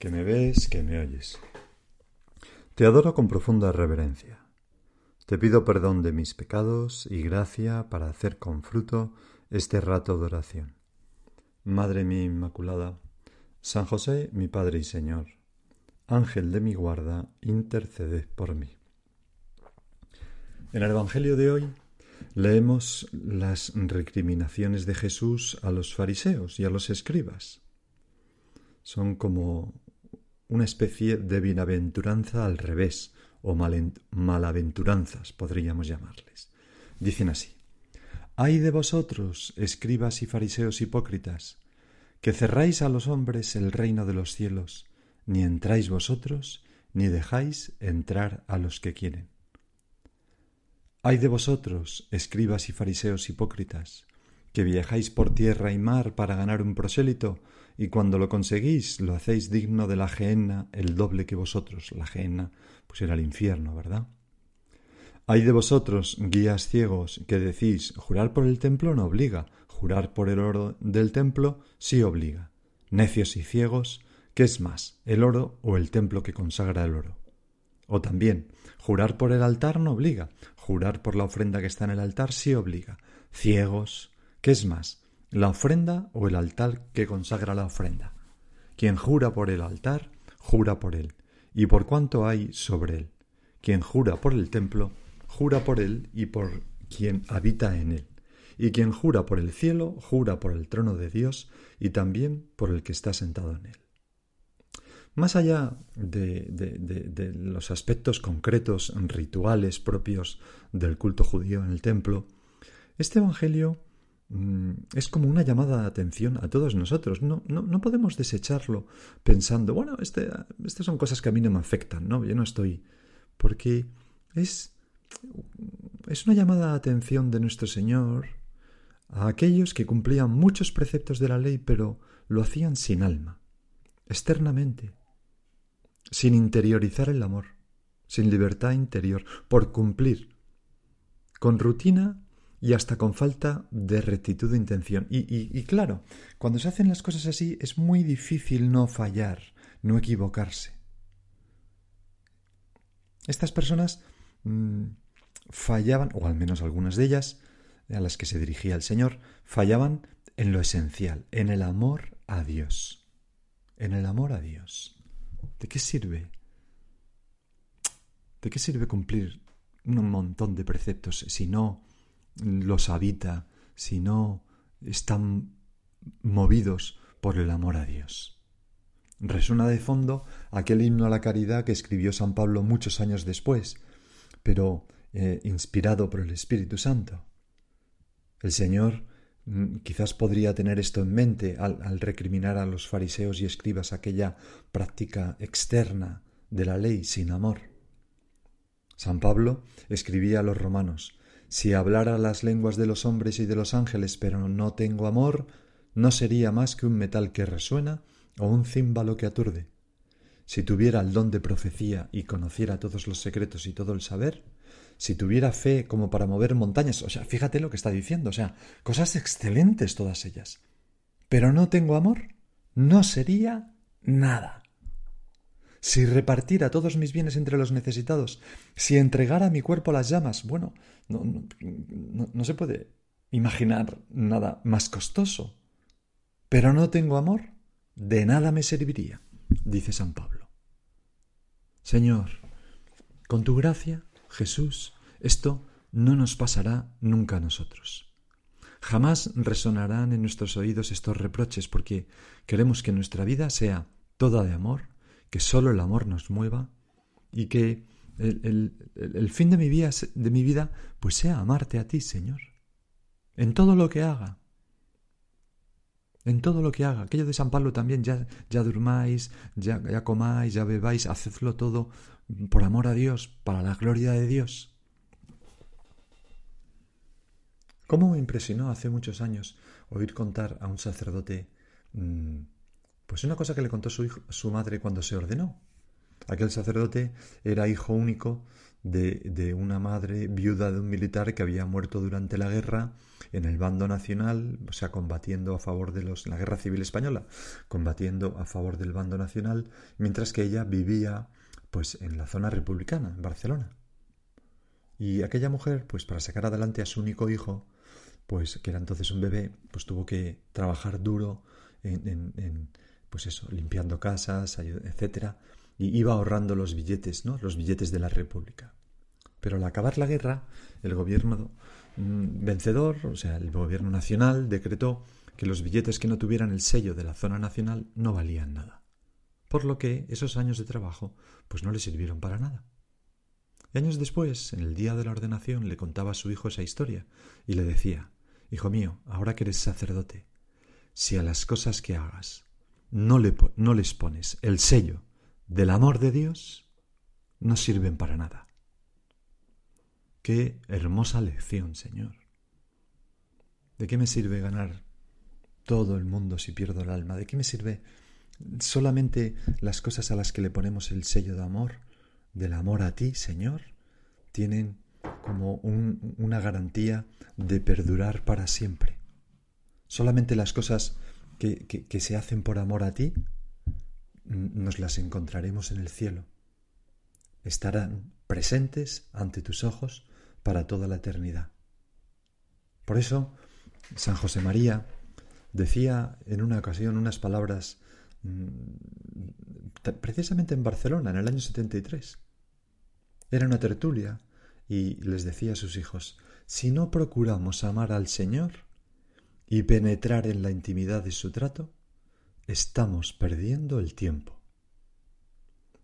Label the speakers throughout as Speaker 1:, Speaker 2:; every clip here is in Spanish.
Speaker 1: que me ves, que me oyes. Te adoro con profunda reverencia. Te pido perdón de mis pecados y gracia para hacer con fruto este rato de oración. Madre mía Inmaculada, San José, mi Padre y Señor, Ángel de mi guarda, interceded por mí. En el Evangelio de hoy leemos las recriminaciones de Jesús a los fariseos y a los escribas. Son como una especie de bienaventuranza al revés, o malaventuranzas, podríamos llamarles. Dicen así, Ay de vosotros, escribas y fariseos hipócritas, que cerráis a los hombres el reino de los cielos, ni entráis vosotros, ni dejáis entrar a los que quieren. Ay de vosotros, escribas y fariseos hipócritas, que viajáis por tierra y mar para ganar un prosélito, y cuando lo conseguís lo hacéis digno de la gehenna el doble que vosotros. La gehenna, pues era el infierno, ¿verdad? Ay de vosotros, guías ciegos, que decís, jurar por el templo no obliga, jurar por el oro del templo sí obliga. Necios y ciegos, ¿qué es más, el oro o el templo que consagra el oro? O también, jurar por el altar no obliga, jurar por la ofrenda que está en el altar sí obliga. Ciegos, ¿qué es más, la ofrenda o el altar que consagra la ofrenda? Quien jura por el altar, jura por él, y por cuanto hay sobre él. Quien jura por el templo, jura por él y por quien habita en él. Y quien jura por el cielo, jura por el trono de Dios y también por el que está sentado en él. Más allá de, de, los aspectos concretos, rituales propios del culto judío en el templo, este Evangelio es como una llamada de atención a todos nosotros. No, no, no podemos desecharlo pensando, bueno, este, estas son cosas que a mí no me afectan, ¿no? Yo no estoy. Porque es, es una llamada de atención de nuestro Señor a aquellos que cumplían muchos preceptos de la ley, pero lo hacían sin alma, externamente, sin interiorizar el amor, sin libertad interior, por cumplir, con rutina y hasta con falta de rectitud de intención. Y, claro, cuando se hacen las cosas así es muy difícil no fallar, no equivocarse. Estas personas mmm, fallaban, o al menos algunas de ellas, a las que se dirigía el Señor, fallaban en lo esencial, en el amor a Dios. En el amor a Dios. ¿De qué sirve? ¿De qué sirve cumplir un montón de preceptos si no los habita, si no están movidos por el amor a Dios? Resuena de fondo aquel himno a la caridad que escribió San Pablo muchos años después, pero eh, inspirado por el Espíritu Santo. El Señor quizás podría tener esto en mente al, recriminar a los fariseos y escribas aquella práctica externa de la ley sin amor. San Pablo escribía a los romanos Si hablara las lenguas de los hombres y de los ángeles, pero no tengo amor, no sería más que un metal que resuena o un címbalo que aturde. Si tuviera el don de profecía y conociera todos los secretos y todo el saber, si tuviera fe como para mover montañas, o sea, fíjate lo que está diciendo, o sea, cosas excelentes todas ellas. Pero no tengo amor, no sería nada. Si repartiera todos mis bienes entre los necesitados, si entregara mi cuerpo a las llamas, bueno, no, no, no, se puede imaginar nada más costoso. Pero no tengo amor, de nada me serviría, dice San Pablo. Señor, con tu gracia, Jesús, esto no nos pasará nunca a nosotros. Jamás resonarán en nuestros oídos estos reproches porque queremos que nuestra vida sea toda de amor, que solo el amor nos mueva y que el, el, el fin de mi, vida, de mi vida pues sea amarte a ti, Señor, en todo lo que haga, en todo lo que haga. Aquello de San Pablo también, ya, ya durmáis, ya, ya comáis, ya bebáis, hacedlo todo por amor a Dios, para la gloria de Dios. ¿Cómo me impresionó hace muchos años oír contar a un sacerdote mm, pues una cosa que le contó su, hijo, su madre cuando se ordenó? Aquel sacerdote era hijo único de, de, una madre viuda de un militar que había muerto durante la guerra en el bando nacional, o sea, combatiendo a favor de los, la guerra civil española, combatiendo a favor del bando nacional, mientras que ella vivía, pues, en la zona republicana, en Barcelona. Y aquella mujer, pues, para sacar adelante a su único hijo, pues que era entonces un bebé, pues tuvo que trabajar duro en, en, pues eso, limpiando casas, etcétera, y iba ahorrando los billetes, ¿no? Los billetes de la República. Pero al acabar la guerra, el gobierno mm, vencedor, o sea, el gobierno nacional, decretó que los billetes que no tuvieran el sello de la zona nacional no valían nada. Por lo que esos años de trabajo, pues no le sirvieron para nada. Y años después, en el día de la ordenación, le contaba a su hijo esa historia y le decía Hijo mío, ahora que eres sacerdote, si a las cosas que hagas no, le, no les pones el sello del amor de Dios, no sirven para nada. Qué hermosa lección, Señor. ¿De qué me sirve ganar todo el mundo si pierdo el alma? ¿De qué me sirve solamente las cosas a las que le ponemos el sello de amor, del amor a ti, Señor, tienen como una garantía de perdurar para siempre. Solamente las cosas que, se hacen por amor a ti nos las encontraremos en el cielo. Estarán presentes ante tus ojos para toda la eternidad. Por eso, San José María decía en una ocasión unas palabras mm, precisamente en Barcelona, en el año 73. Era una tertulia y les decía a sus hijos, si no procuramos amar al Señor y penetrar en la intimidad de su trato, estamos perdiendo el tiempo.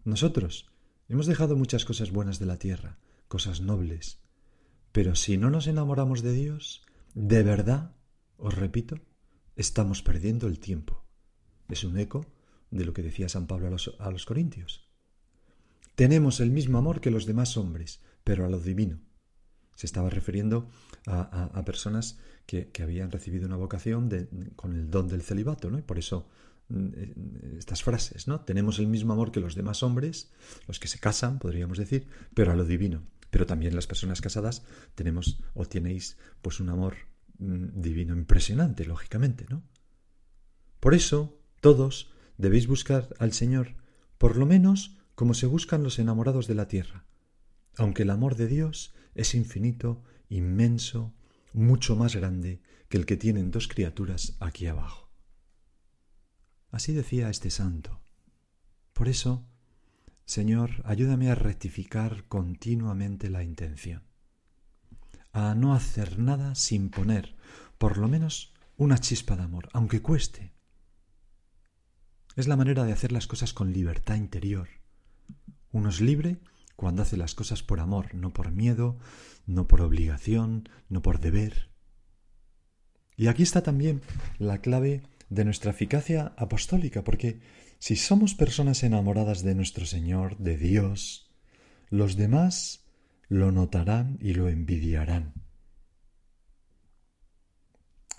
Speaker 1: Nosotros hemos dejado muchas cosas buenas de la tierra, cosas nobles, pero si no nos enamoramos de Dios, de verdad, os repito, estamos perdiendo el tiempo. Es un eco de lo que decía San Pablo a los, a los Corintios. Tenemos el mismo amor que los demás hombres, pero a lo divino. Se estaba refiriendo a, personas que, habían recibido una vocación con el don del celibato, ¿no? Y por eso mm, eh, estas frases, ¿no? Tenemos el mismo amor que los demás hombres, los que se casan, podríamos decir, pero a lo divino. Pero también las personas casadas tenemos o tenéis pues un amor mm, divino impresionante, lógicamente, ¿no? Por eso, todos debéis buscar al Señor, por lo menos como se buscan los enamorados de la tierra, aunque el amor de Dios es infinito, inmenso, mucho más grande que el que tienen dos criaturas aquí abajo. Así decía este santo. Por eso, Señor, ayúdame a rectificar continuamente la intención, a no hacer nada sin poner, por lo menos, una chispa de amor, aunque cueste. Es la manera de hacer las cosas con libertad interior. Uno es libre cuando hace las cosas por amor, no por miedo, no por obligación, no por deber. Y aquí está también la clave de nuestra eficacia apostólica, porque si somos personas enamoradas de nuestro Señor, de Dios, los demás lo notarán y lo envidiarán.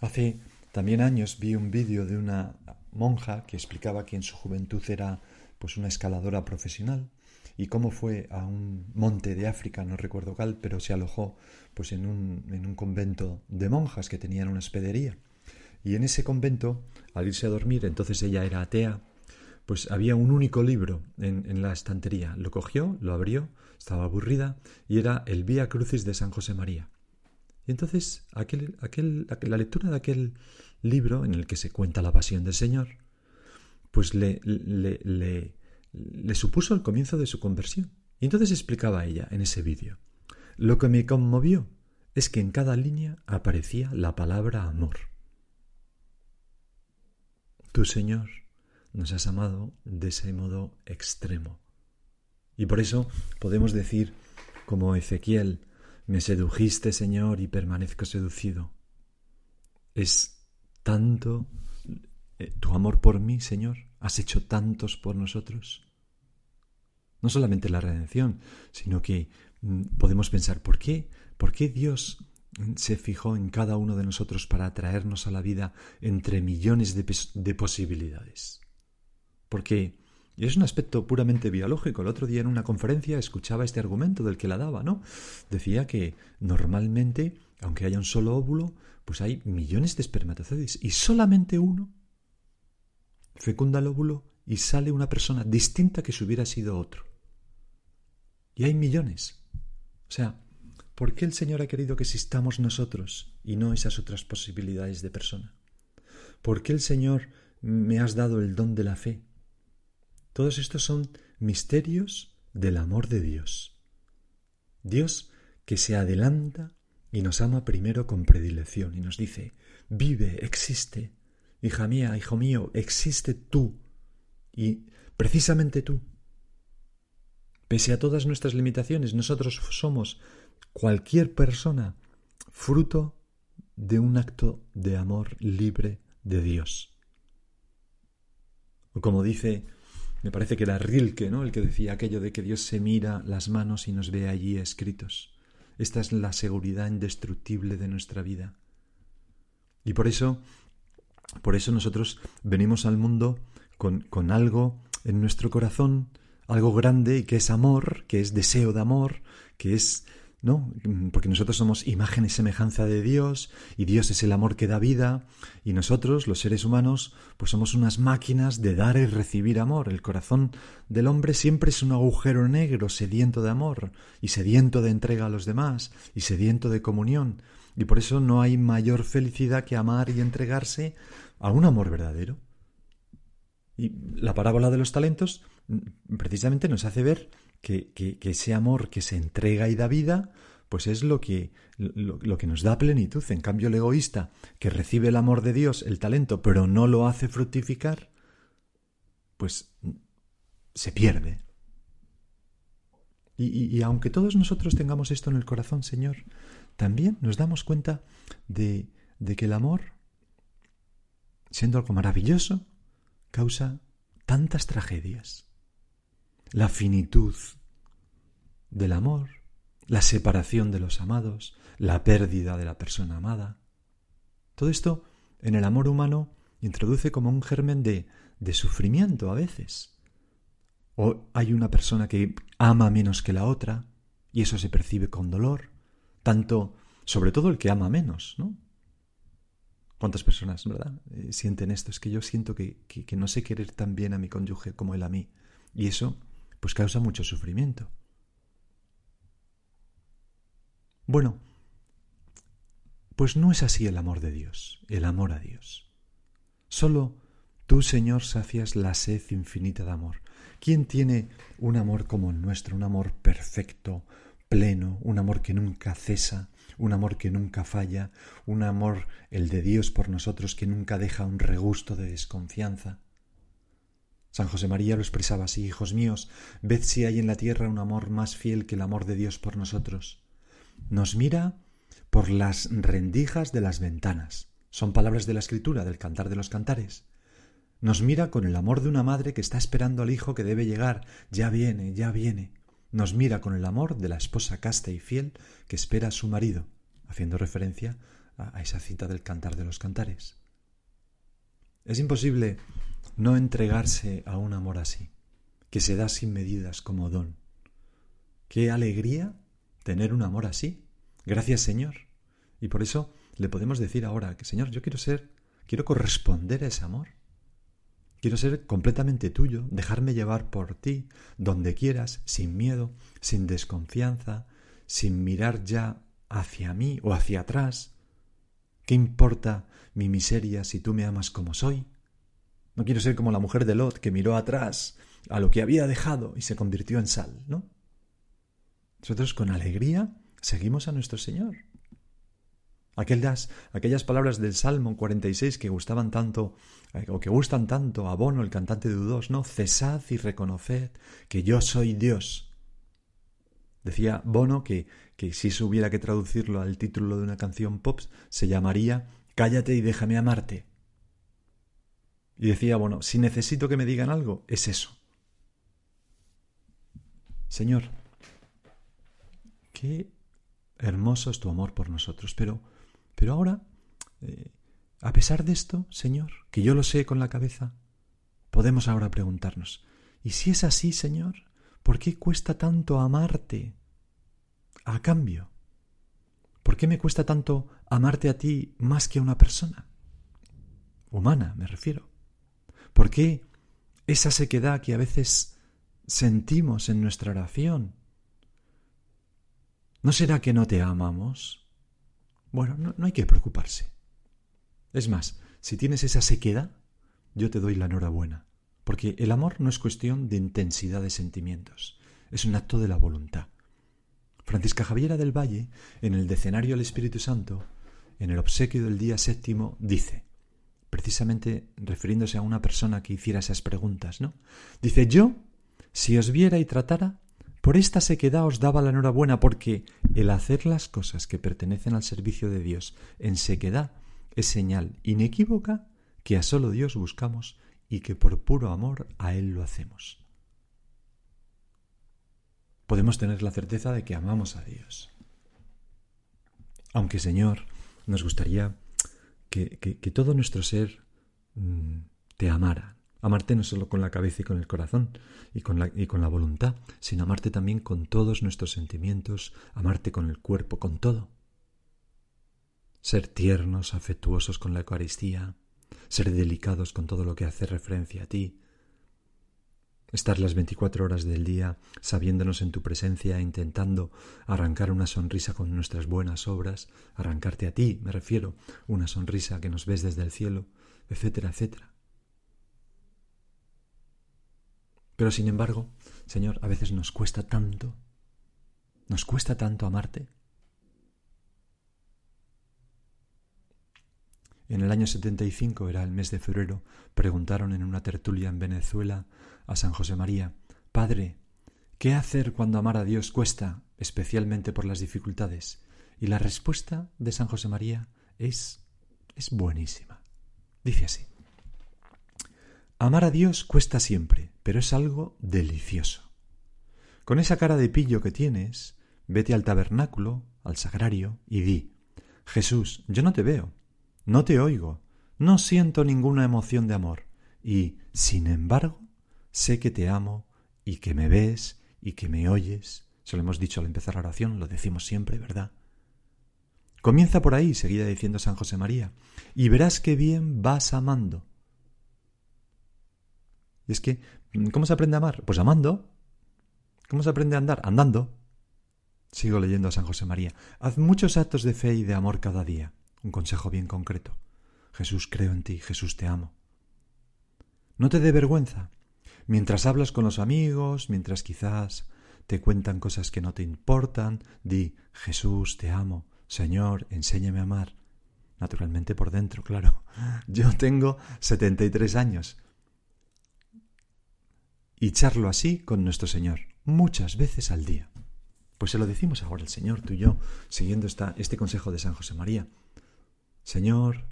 Speaker 1: Hace también años vi un vídeo de una monja que explicaba que en su juventud era pues una escaladora profesional y cómo fue a un monte de África, no recuerdo cuál, pero se alojó pues en un, en un convento de monjas que tenían una hospedería. Y en ese convento, al irse a dormir, entonces ella era atea, pues había un único libro en, en la estantería. Lo cogió, lo abrió, estaba aburrida, y era el Vía Crucis de San José María. Y entonces aquel, aquel, la lectura de aquel libro en el que se cuenta la pasión del Señor, pues le, le, le, le supuso el comienzo de su conversión. Y entonces explicaba ella en ese vídeo. Lo que me conmovió es que en cada línea aparecía la palabra amor. Tú, Señor, nos has amado de ese modo extremo. Y por eso podemos decir, como Ezequiel, me sedujiste, Señor, y permanezco seducido. Es tanto eh, tu amor por mí, Señor, has hecho tantos por nosotros. No solamente la redención, sino que mm, podemos pensar, ¿por qué? ¿Por qué Dios se fijó en cada uno de nosotros para atraernos a la vida entre millones de, de posibilidades? Porque y es un aspecto puramente biológico. El otro día en una conferencia escuchaba este argumento del que la daba, ¿no? Decía que normalmente, aunque haya un solo óvulo, pues hay millones de espermatozoides y solamente uno fecunda el óvulo y sale una persona distinta que si hubiera sido otro. Y hay millones. O sea, ¿por qué el Señor ha querido que existamos nosotros y no esas otras posibilidades de persona? ¿Por qué el Señor me has dado el don de la fe? Todos estos son misterios del amor de Dios. Dios que se adelanta y nos ama primero con predilección y nos dice, vive, existe, hija mía, hijo mío, existe tú y precisamente tú. Pese a todas nuestras limitaciones, nosotros somos cualquier persona fruto de un acto de amor libre de Dios. O como dice me parece que era Rilke, ¿no? El que decía aquello de que Dios se mira las manos y nos ve allí escritos. Esta es la seguridad indestructible de nuestra vida. Y por eso, por eso nosotros venimos al mundo con, con algo en nuestro corazón, algo grande y que es amor, que es deseo de amor, que es ¿no? Porque nosotros somos imagen y semejanza de Dios, y Dios es el amor que da vida, y nosotros, los seres humanos, pues somos unas máquinas de dar y recibir amor. El corazón del hombre siempre es un agujero negro, sediento de amor, y sediento de entrega a los demás, y sediento de comunión. Y por eso no hay mayor felicidad que amar y entregarse a un amor verdadero. Y la parábola de los talentos mm, precisamente nos hace ver que, ese amor que se entrega y da vida, pues es lo que, lo, que nos da plenitud. En cambio, el egoísta, que recibe el amor de Dios, el talento, pero no lo hace fructificar, pues se pierde. Y, aunque todos nosotros tengamos esto en el corazón, Señor, también nos damos cuenta de, de que el amor, siendo algo maravilloso, causa tantas tragedias la finitud del amor, la separación de los amados, la pérdida de la persona amada. Todo esto en el amor humano introduce como un germen de, de sufrimiento a veces. O hay una persona que ama menos que la otra y eso se percibe con dolor, tanto, sobre todo el que ama menos, ¿no? ¿Cuántas personas, verdad, eh, sienten esto? Es que yo siento que, que no sé querer tan bien a mi cónyuge como él a mí. Y eso pues causa mucho sufrimiento. Bueno, pues no es así el amor de Dios, el amor a Dios. Solo tú, Señor, sacias la sed infinita de amor. ¿Quién tiene un amor como el nuestro, un amor perfecto, pleno, un amor que nunca cesa, un amor que nunca falla, un amor, el de Dios por nosotros, que nunca deja un regusto de desconfianza? San José María lo expresaba así, hijos míos, ved si hay en la tierra un amor más fiel que el amor de Dios por nosotros. Nos mira por las rendijas de las ventanas. Son palabras de la escritura, del cantar de los cantares. Nos mira con el amor de una madre que está esperando al hijo que debe llegar. Ya viene, ya viene. Nos mira con el amor de la esposa casta y fiel que espera a su marido, haciendo referencia a esa cita del cantar de los cantares. Es imposible no entregarse a un amor así, que se da sin medidas como don. Qué alegría tener un amor así. Gracias Señor. Y por eso le podemos decir ahora que Señor, yo quiero ser, quiero corresponder a ese amor. Quiero ser completamente tuyo, dejarme llevar por ti, donde quieras, sin miedo, sin desconfianza, sin mirar ya hacia mí o hacia atrás. ¿Qué importa mi miseria si tú me amas como soy? No quiero ser como la mujer de Lot que miró atrás a lo que había dejado y se convirtió en sal, ¿no? Nosotros con alegría seguimos a nuestro Señor. Aquellas, aquellas palabras del Salmo 46 que gustaban tanto, eh, o que gustan tanto a Bono, el cantante de U2, ¿no? Cesad y reconoced que yo soy Dios. Decía Bono que, que si se hubiera que traducirlo al título de una canción pop, se llamaría Cállate y déjame amarte. Y decía, bueno, si necesito que me digan algo, es eso. Señor, qué hermoso es tu amor por nosotros, pero, pero ahora, eh, a pesar de esto, Señor, que yo lo sé con la cabeza, podemos ahora preguntarnos, ¿y si es así, Señor? ¿Por qué cuesta tanto amarte a cambio? ¿Por qué me cuesta tanto amarte a ti más que a una persona? Humana, me refiero. ¿Por qué esa sequedad que a veces sentimos en nuestra oración? ¿No será que no te amamos? Bueno, no, hay que preocuparse. Es más, si tienes esa sequedad, yo te doy la enhorabuena, porque el amor no es cuestión de intensidad de sentimientos, es un acto de la voluntad. Francisca Javiera del Valle, en el Decenario del Espíritu Santo, en el obsequio del día séptimo, dice, precisamente refiriéndose a una persona que hiciera esas preguntas, ¿no? Dice, yo, si os viera y tratara, por esta sequedad os daba la enhorabuena, porque el hacer las cosas que pertenecen al servicio de Dios en sequedad es señal inequívoca que a solo Dios buscamos y que por puro amor a Él lo hacemos podemos tener la certeza de que amamos a Dios. Aunque, Señor, nos gustaría que, todo nuestro ser mm, te amara. Amarte no solo con la cabeza y con el corazón y con, la, y con la voluntad, sino amarte también con todos nuestros sentimientos, amarte con el cuerpo, con todo. Ser tiernos, afectuosos con la Eucaristía, ser delicados con todo lo que hace referencia a ti, Estar las veinticuatro horas del día sabiéndonos en tu presencia, intentando arrancar una sonrisa con nuestras buenas obras, arrancarte a ti, me refiero, una sonrisa que nos ves desde el cielo, etcétera, etcétera. Pero sin embargo, Señor, a veces nos cuesta tanto, nos cuesta tanto amarte. En el año 75, era el mes de febrero, preguntaron en una tertulia en Venezuela a San José María, Padre, ¿qué hacer cuando amar a Dios cuesta, especialmente por las dificultades? Y la respuesta de San José María es es buenísima. Dice así: Amar a Dios cuesta siempre, pero es algo delicioso. Con esa cara de pillo que tienes, vete al tabernáculo, al sagrario, y di Jesús, yo no te veo, no te oigo, no siento ninguna emoción de amor, y, sin embargo, sé que te amo y que me ves y que me oyes. Se lo hemos dicho al empezar la oración, lo decimos siempre, ¿verdad? Comienza por ahí, seguida diciendo San José María, y verás qué bien vas amando. Y es que, ¿cómo se aprende a amar? Pues amando. ¿Cómo se aprende a andar? Andando. Sigo leyendo a San José María. Haz muchos actos de fe y de amor cada día. Un consejo bien concreto. Jesús, creo en ti, Jesús, te amo. No te dé vergüenza. Mientras hablas con los amigos, mientras quizás te cuentan cosas que no te importan, di, Jesús, te amo, Señor, enséñame a amar. Naturalmente por dentro, claro. Yo tengo 73 años. Y charlo así con nuestro Señor, muchas veces al día. Pues se lo decimos ahora al Señor, tú y yo, siguiendo esta, este consejo de San José María. Señor,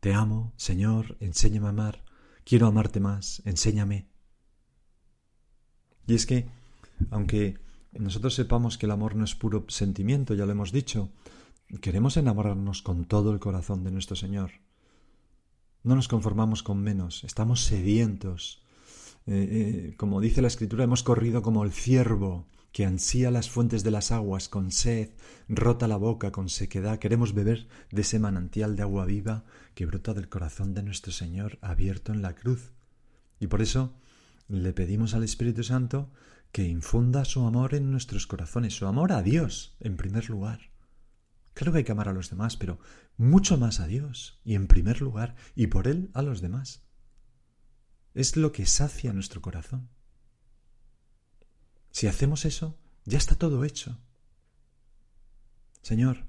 Speaker 1: te amo, Señor, enséñame a amar, quiero amarte más, enséñame. Y es que, aunque nosotros sepamos que el amor no es puro sentimiento, ya lo hemos dicho, queremos enamorarnos con todo el corazón de nuestro Señor. No nos conformamos con menos, estamos sedientos. Eh, eh, como dice la Escritura, hemos corrido como el ciervo que ansía las fuentes de las aguas con sed, rota la boca con sequedad, queremos beber de ese manantial de agua viva que brota del corazón de nuestro Señor abierto en la cruz. Y por eso le pedimos al Espíritu Santo que infunda su amor en nuestros corazones, su amor a Dios en primer lugar. Claro que hay que amar a los demás, pero mucho más a Dios y en primer lugar, y por Él a los demás. Es lo que sacia nuestro corazón. Si hacemos eso, ya está todo hecho. Señor,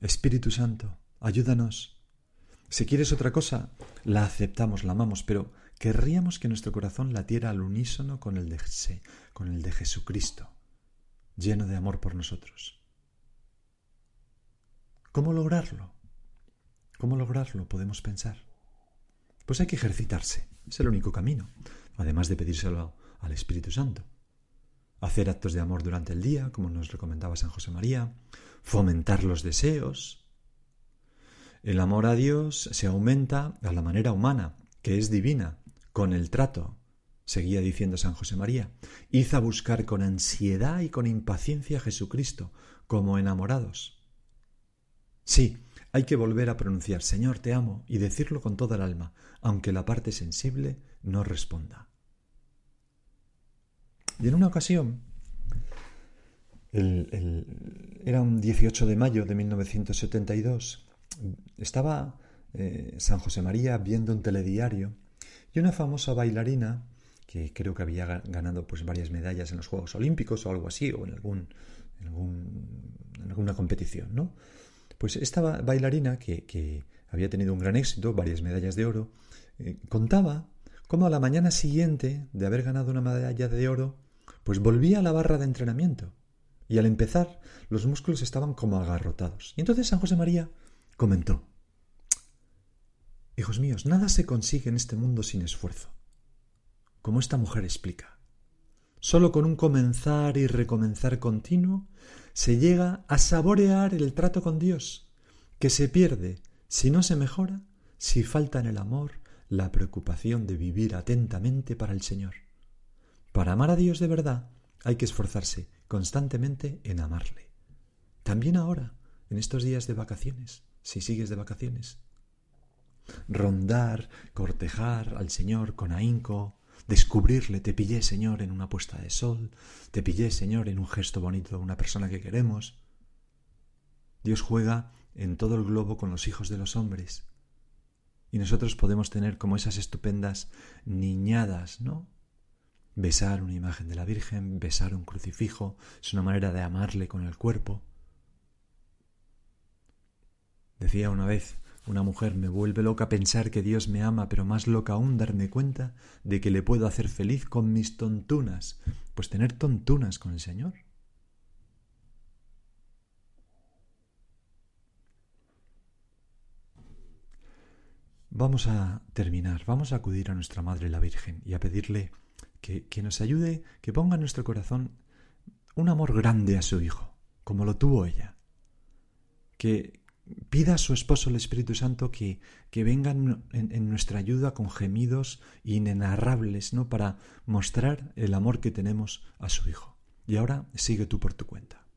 Speaker 1: Espíritu Santo, ayúdanos. Si quieres otra cosa, la aceptamos, la amamos, pero querríamos que nuestro corazón latiera al unísono con el de, con el de Jesucristo, lleno de amor por nosotros. ¿Cómo lograrlo? ¿Cómo lograrlo? Podemos pensar. Pues hay que ejercitarse. Es el único camino, además de pedírselo al Espíritu Santo. Hacer actos de amor durante el día, como nos recomendaba San José María, fomentar los deseos. El amor a Dios se aumenta a la manera humana, que es divina, con el trato, seguía diciendo San José María. Id a buscar con ansiedad y con impaciencia a Jesucristo, como enamorados. Sí, hay que volver a pronunciar Señor, te amo y decirlo con toda el alma, aunque la parte sensible no responda. Y en una ocasión, era un 18 de mayo de 1972, estaba eh, San José María viendo un telediario y una famosa bailarina que creo que había ganado pues varias medallas en los Juegos Olímpicos o algo así o en algún, en, alguna competición, ¿no? Pues esta bailarina que, había tenido un gran éxito, varias medallas de oro, eh, contaba cómo a la mañana siguiente de haber ganado una medalla de oro, pues volvía a la barra de entrenamiento y al empezar los músculos estaban como agarrotados. Y entonces San José María comentó, Hijos míos, nada se consigue en este mundo sin esfuerzo, como esta mujer explica. Solo con un comenzar y recomenzar continuo se llega a saborear el trato con Dios, que se pierde si no se mejora, si falta en el amor la preocupación de vivir atentamente para el Señor. Para amar a Dios de verdad hay que esforzarse constantemente en amarle. También ahora, en estos días de vacaciones, si sigues de vacaciones. Rondar, cortejar al Señor con ahínco, descubrirle, te pillé, Señor, en una puesta de sol, te pillé, Señor, en un gesto bonito de una persona que queremos. Dios juega en todo el globo con los hijos de los hombres. Y nosotros podemos tener como esas estupendas niñadas, ¿no? Besar una imagen de la Virgen, besar un crucifijo, es una manera de amarle con el cuerpo. Decía una vez una mujer, me vuelve loca pensar que Dios me ama, pero más loca aún darme cuenta de que le puedo hacer feliz con mis tontunas. Pues tener tontunas con el Señor. Vamos a terminar, vamos a acudir a nuestra Madre la Virgen y a pedirle que, que nos ayude, que ponga en nuestro corazón un amor grande a su Hijo, como lo tuvo ella. Que, pida a su esposo el Espíritu Santo que, que vengan en, en, nuestra ayuda con gemidos inenarrables, ¿no? Para mostrar el amor que tenemos a su Hijo. Y ahora sigue tú por tu cuenta.